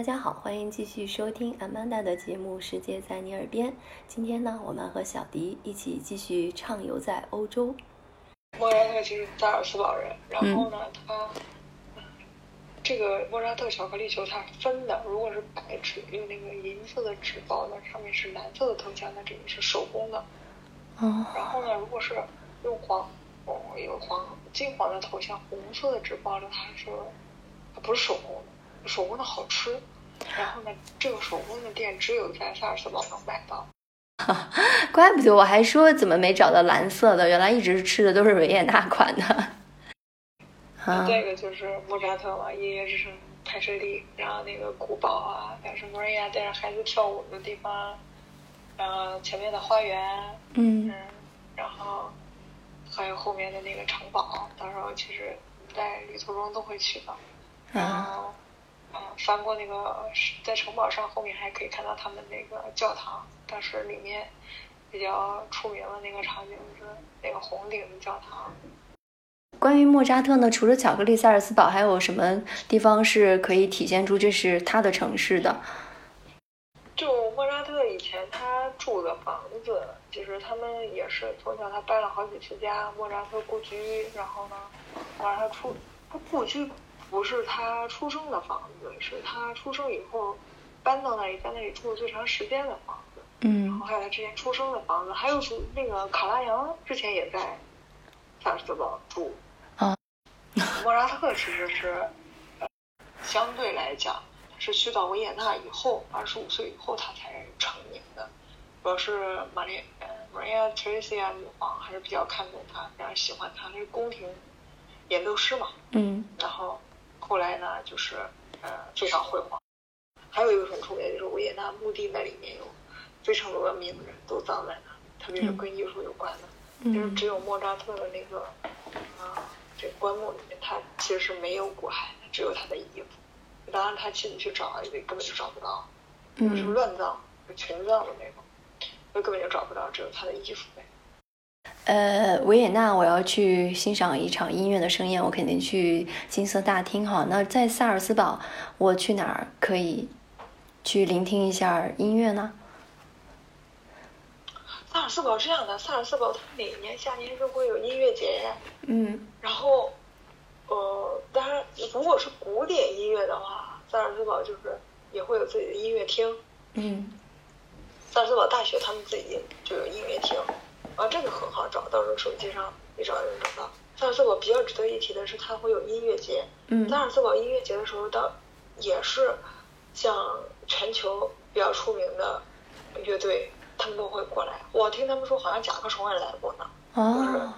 大家好，欢迎继续收听 Amanda 的节目《世界在你耳边》。今天呢，我们和小迪一起继续畅游在欧洲。莫扎特其实萨尔茨堡人，然后呢，他这个莫扎特巧克力球它分的，如果是白纸用那个银色的纸包的，上面是蓝色的头像，那这个是手工的。哦。然后呢，如果是用黄，哦，有黄金黄的头像，红色的纸包的，它是它不是手工的。手工的好吃，然后呢，这个手工的店只有在萨尔茨堡能买到。怪不得我还说怎么没找到蓝色的，原来一直吃的都是维也纳款的。啊，这个就是莫扎特嘛，音乐之声拍摄地，然后那个古堡啊，还是莫瑞亚带着孩子跳舞的地方，然后前面的花园，嗯，然后还有后面的那个城堡，到时候其实在旅途中都会去的，然后。嗯，翻过那个在城堡上，后面还可以看到他们那个教堂。但是里面比较出名的那个场景是那个红顶的教堂。关于莫扎特呢，除了巧克力萨尔斯堡，还有什么地方是可以体现出这是他的城市的？就莫扎特以前他住的房子，其实他们也是从小他搬了好几次家。莫扎特故居，然后呢，完了他出他故居。不是他出生的房子，是他出生以后搬到那里，在那里住了最长时间的房子。嗯。然后还有他之前出生的房子，还有是那个卡拉扬之前也在萨尔茨堡住。啊。莫扎特其实是相对来讲是去到维也纳以后，二十五岁以后他才成名的。主要是玛丽呃玛丽亚特蕾西亚女皇还是比较看重他，非常喜欢他，那是宫廷演奏师嘛。嗯。然后。后来呢，就是呃非常辉煌。还有一个很出名的就是维也纳墓地那里面有非常多的名人都葬在那，特别是跟艺术有关的。就是只有莫扎特的那个啊这棺木里面，他其实是没有骨骸的，只有他的衣服。当然他妻子去找，因为根本就找不到，就是乱葬、群葬的那种，就根本就找不到，只有他的衣服呗。呃，维也纳，我要去欣赏一场音乐的盛宴，我肯定去金色大厅哈。那在萨尔斯堡，我去哪儿可以去聆听一下音乐呢？萨尔斯堡这样的，萨尔斯堡它每年夏天是会有音乐节，嗯，然后呃，当然如果是古典音乐的话，萨尔斯堡就是也会有自己的音乐厅，嗯，萨尔斯堡大学他们自己就有音乐厅。啊，这个很好找，到时候手机上一找就能找到。萨尔茨堡比较值得一提的是，它会有音乐节。嗯。萨尔茨堡音乐节的时候，到也是像全球比较出名的乐队，他们都会过来。我听他们说，好像甲壳虫也来过呢。哦。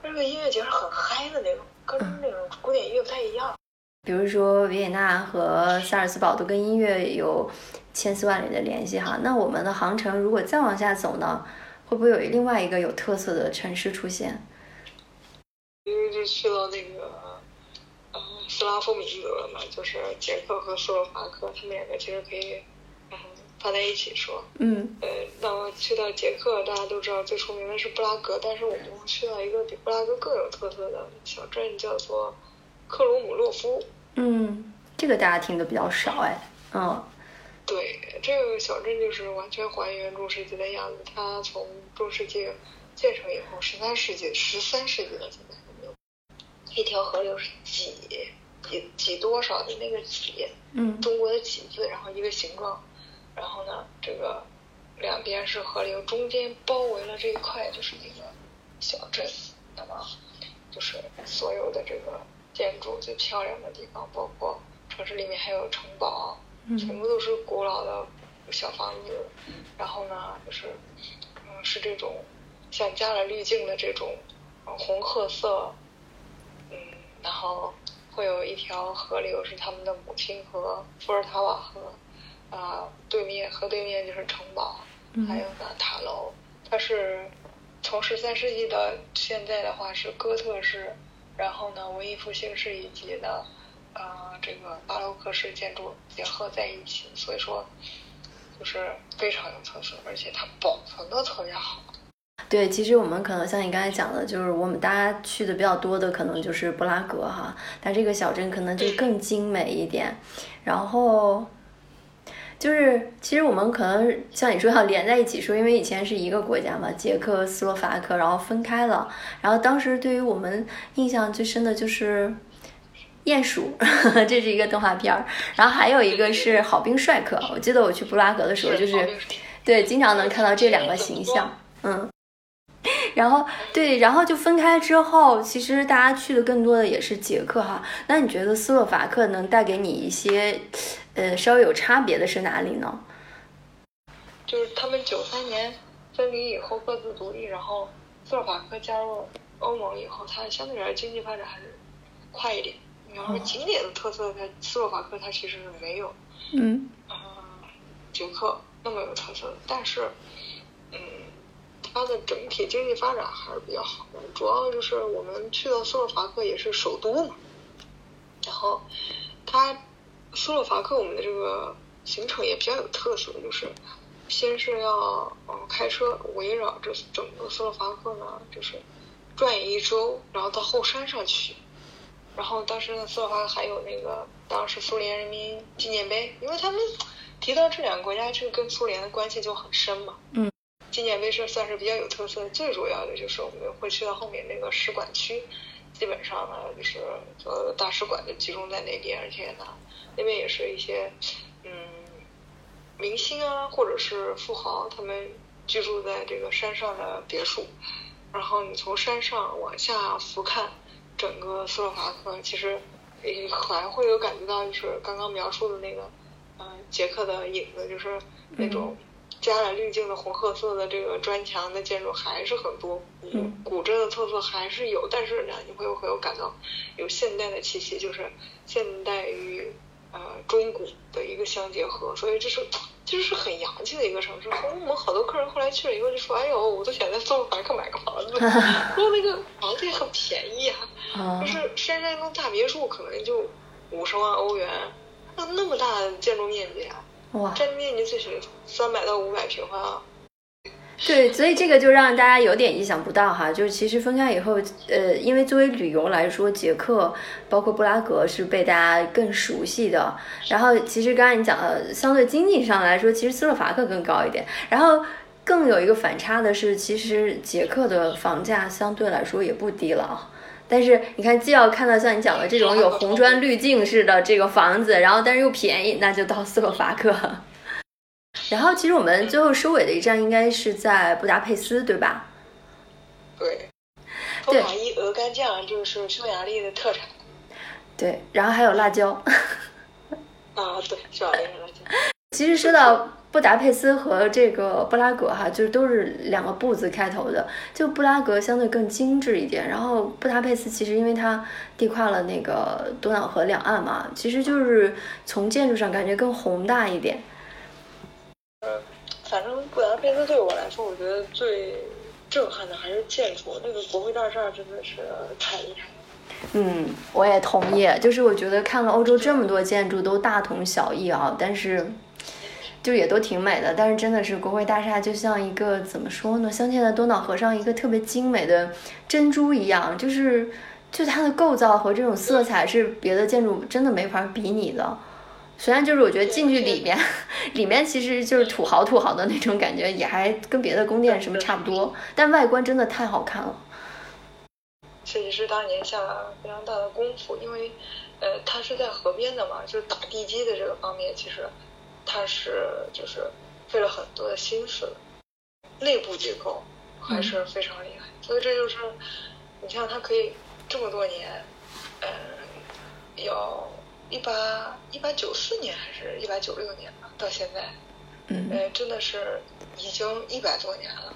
这个音乐节是很嗨的那种，跟那种古典音乐不太一样。比如说，维也纳和萨尔茨堡都跟音乐有千丝万缕的联系哈。那我们的航程如果再往下走呢？会不会有另外一个有特色的城市出现？因为就去到那个呃斯拉夫民族了嘛，就是捷克和斯洛伐克，他们两个其实可以嗯放在一起说。嗯。呃，那么去到捷克，大家都知道最出名的是布拉格，但是我们去到一个比布拉格更有特色的小镇，叫做克鲁姆洛夫。嗯，这个大家听的比较少哎。嗯。对，这个小镇就是完全还原中世纪的样子。它从中世纪建成以后，十三世纪，十三世纪了，现在没有。一条河流是几几几多少的那个几，嗯，中国的几字，然后一个形状，然后呢，这个两边是河流，中间包围了这一块就是那个小镇。那么，就是所有的这个建筑最漂亮的地方，包括城市里面还有城堡。全部都是古老的小房子，然后呢，就是，嗯，是这种像加了滤镜的这种红褐色，嗯，然后会有一条河流是他们的母亲河伏尔塔瓦河，啊，对面河对面就是城堡，还有呢塔楼，它是从十三世纪到现在的话是哥特式，然后呢文艺复兴式以及呢。啊，这个巴洛克式建筑结合在一起，所以说就是非常有特色，而且它保存的特别好。对，其实我们可能像你刚才讲的，就是我们大家去的比较多的，可能就是布拉格哈，但这个小镇可能就更精美一点。然后就是，其实我们可能像你说要连在一起说，因为以前是一个国家嘛，捷克斯洛伐克，然后分开了。然后当时对于我们印象最深的就是。鼹鼠，这是一个动画片儿，然后还有一个是好兵帅克。我记得我去布拉格的时候，就是对，经常能看到这两个形象，嗯。然后对，然后就分开之后，其实大家去的更多的也是捷克哈。那你觉得斯洛伐克能带给你一些，呃，稍微有差别的是哪里呢？就是他们九三年分离以后各自独立，然后斯洛伐克加入欧盟以后，它相对来说经济发展还是快一点。你要说景点的特色，它斯洛伐克它其实是没有，嗯，呃，捷克那么有特色，但是，嗯，它的整体经济发展还是比较好的。主要就是我们去到斯洛伐克也是首都嘛，然后它斯洛伐克我们的这个行程也比较有特色，就是先是要嗯开车围绕着整个斯洛伐克呢，就是转一周，然后到后山上去。然后当时的策划还有那个当时苏联人民纪念碑，因为他们提到这两个国家，这个跟苏联的关系就很深嘛。嗯。纪念碑是算是比较有特色的，最主要的就是我们会去到后面那个使馆区，基本上呢就是呃大使馆就集中在那边，而且呢那边也是一些嗯明星啊或者是富豪他们居住在这个山上的别墅，然后你从山上往下俯瞰。整个斯洛伐克其实也还会有感觉到，就是刚刚描述的那个，呃，捷克的影子，就是那种加了滤镜的红褐色的这个砖墙的建筑还是很多，嗯，古镇的特色还是有，但是呢，你会会有感到有现代的气息，就是现代与呃中古的一个相结合，所以这是其实是很洋气的一个城市。我们好多客人后来去了以后就说：“哎呦，我都想在斯洛伐克买个房子，说那个房子也很便宜啊。”就是山上一栋大别墅，可能就五十万欧元，那那么大的建筑面积啊！占地面积最少三百到五百平方啊！对，所以这个就让大家有点意想不到哈。就是其实分开以后，呃，因为作为旅游来说，捷克包括布拉格是被大家更熟悉的。然后其实刚才你讲的，相对经济上来说，其实斯洛伐克更高一点。然后更有一个反差的是，其实捷克的房价相对来说也不低了啊。但是你看，既要看到像你讲的这种有红砖滤镜式的这个房子，然后但是又便宜，那就到斯洛伐克。然后其实我们最后收尾的一站应该是在布达佩斯，对吧？对。托马伊鹅肝酱就是匈牙利的特产。对，然后还有辣椒。啊，对，匈牙利的辣椒。其实说到。布达佩斯和这个布拉格哈，就是都是两个布字开头的。就布拉格相对更精致一点，然后布达佩斯其实因为它地跨了那个多瑙河两岸嘛，其实就是从建筑上感觉更宏大一点。呃，反正布达佩斯对我来说，我觉得最震撼的还是建筑，那个国会大厦真的是太厉害。嗯，我也同意。就是我觉得看了欧洲这么多建筑都大同小异啊，但是。就也都挺美的，但是真的是国会大厦就像一个怎么说呢，镶嵌在多瑙河上一个特别精美的珍珠一样，就是就它的构造和这种色彩是别的建筑真的没法比拟的。虽然就是我觉得进去里面，里面其实就是土豪土豪的那种感觉，也还跟别的宫殿什么差不多，但外观真的太好看了。设计师当年下了非常大的功夫，因为呃，他是在河边的嘛，就是打地基的这个方面其实。他是就是费了很多的心思，内部结构还是非常厉害，所以这就是你像他可以这么多年，嗯，有一八一八九四年还是一八九六年吧，到现在，嗯，呃，真的是已经一百多年了。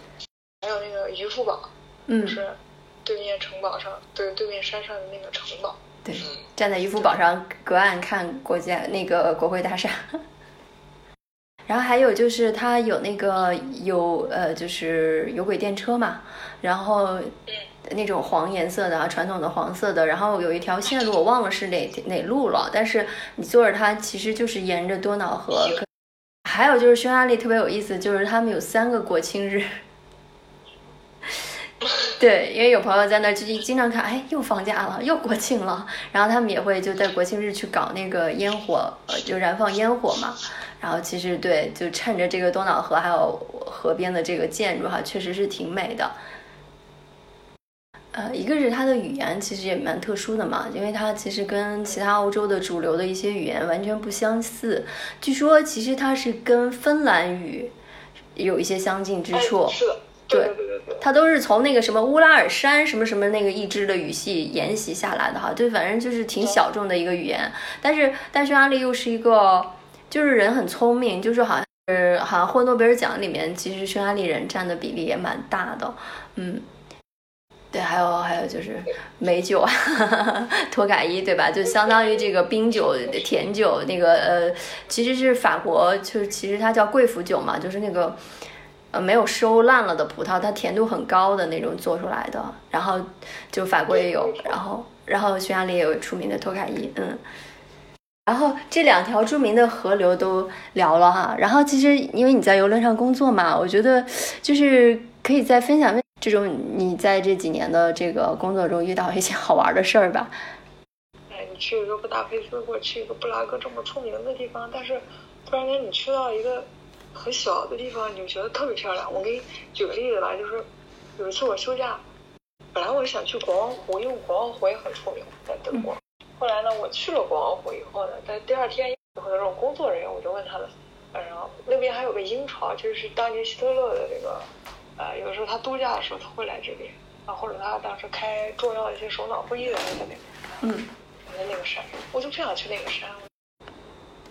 还有那个渔夫堡，嗯，就是对面城堡上，对对面山上的那个城堡，对，站在渔夫堡上隔岸看国家那个国会大厦。然后还有就是它有那个有呃，就是有轨电车嘛，然后那种黄颜色的啊，传统的黄色的，然后有一条线路我忘了是哪哪路了，但是你坐着它其实就是沿着多瑙河。还有就是匈牙利特别有意思，就是他们有三个国庆日，对，因为有朋友在那儿就经常看，哎，又放假了，又国庆了，然后他们也会就在国庆日去搞那个烟火，呃，就燃放烟火嘛。然后其实对，就趁着这个多瑙河还有河边的这个建筑哈，确实是挺美的。呃，一个是它的语言其实也蛮特殊的嘛，因为它其实跟其他欧洲的主流的一些语言完全不相似。据说其实它是跟芬兰语有一些相近之处。是的，对对对对。它都是从那个什么乌拉尔山什么什么那个一支的语系沿袭下来的哈，就，反正就是挺小众的一个语言。但是，但匈牙利又是一个，就是人很聪明，就是好像是好像获诺贝尔奖里面，其实匈牙利人占的比例也蛮大的，嗯。对，还有还有就是美酒啊，托卡伊，对吧？就相当于这个冰酒、甜酒，那个呃，其实是法国，就是其实它叫贵腐酒嘛，就是那个呃没有收烂了的葡萄，它甜度很高的那种做出来的。然后就法国也有，然后然后匈牙利也有出名的托卡伊，嗯。然后这两条著名的河流都聊了哈，然后其实因为你在游轮上工作嘛，我觉得就是可以再分享。这种你在这几年的这个工作中遇到一些好玩的事儿吧？哎，你去一个布达佩斯或者去一个布拉格这么出名的地方，但是突然间你去到一个很小的地方，你就觉得特别漂亮。我给你举个例子吧，就是有一次我休假，本来我想去国王湖，因为国王湖也很出名，在德国。后来呢，我去了国王湖以后呢，在第二天，有那种工作人员，我就问他们，然后那边还有个鹰巢，就是当年希特勒的这个。呃，有时候他度假的时候他会来这边，啊，或者他当时开重要的一些首脑会议的时候在那边，嗯，在那个山，我就不想去那个山。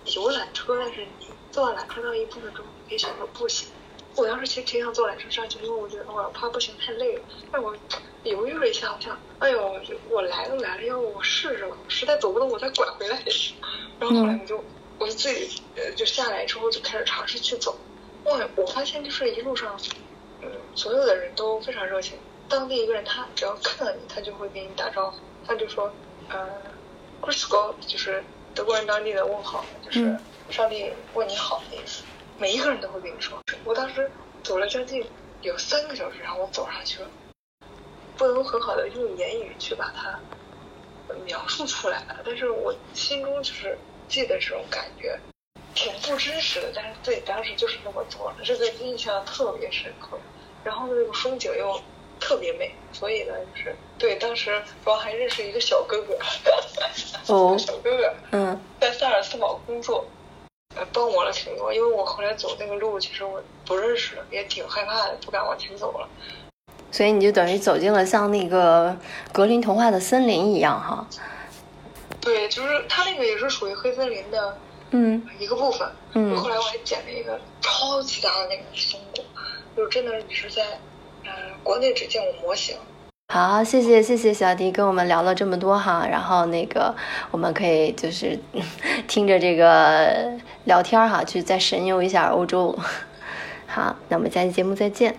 有缆车，但是你坐缆车到一部分之后，你可以选择步行。我当时其实挺想坐缆车上去，因为我觉得我怕步行太累了。但我犹豫了一下，我想，哎呦，我来都来了，要不我试试吧？实在走不动，我再拐回来也行。然后后来我就，我就自己呃，就下来之后就开始尝试去走。哇，我发现就是一路上。所有的人都非常热情。当地一个人，他只要看到你，他就会给你打招呼。他就说：“呃 c r i s g o 就是德国人当地的问好，就是上帝问你好的意思。每一个人都会跟你说。我当时走了将近有三个小时，然后我走上去了，不能很好的用言语去把它描述出来了，但是我心中就是记得这种感觉。”挺不真实的，但是自己当时就是那么做了，这个印象特别深刻。然后呢，那个风景又特别美，所以呢，就是对当时主要还认识一个小哥哥，哦，小哥哥，嗯，在萨尔茨堡工作，呃，帮我了挺多。因为我后来走那个路，其实我不认识，也挺害怕的，不敢往前走了。所以你就等于走进了像那个格林童话的森林一样，哈。对，就是它那个也是属于黑森林的。嗯，一个部分。嗯，后来我还捡了一个超级大的那个松果，就真的你是在，嗯，国内只见过模型。好，谢谢谢谢小迪跟我们聊了这么多哈，然后那个我们可以就是 听着这个聊天哈，去再神游一下欧洲。好，那我们下期节目再见。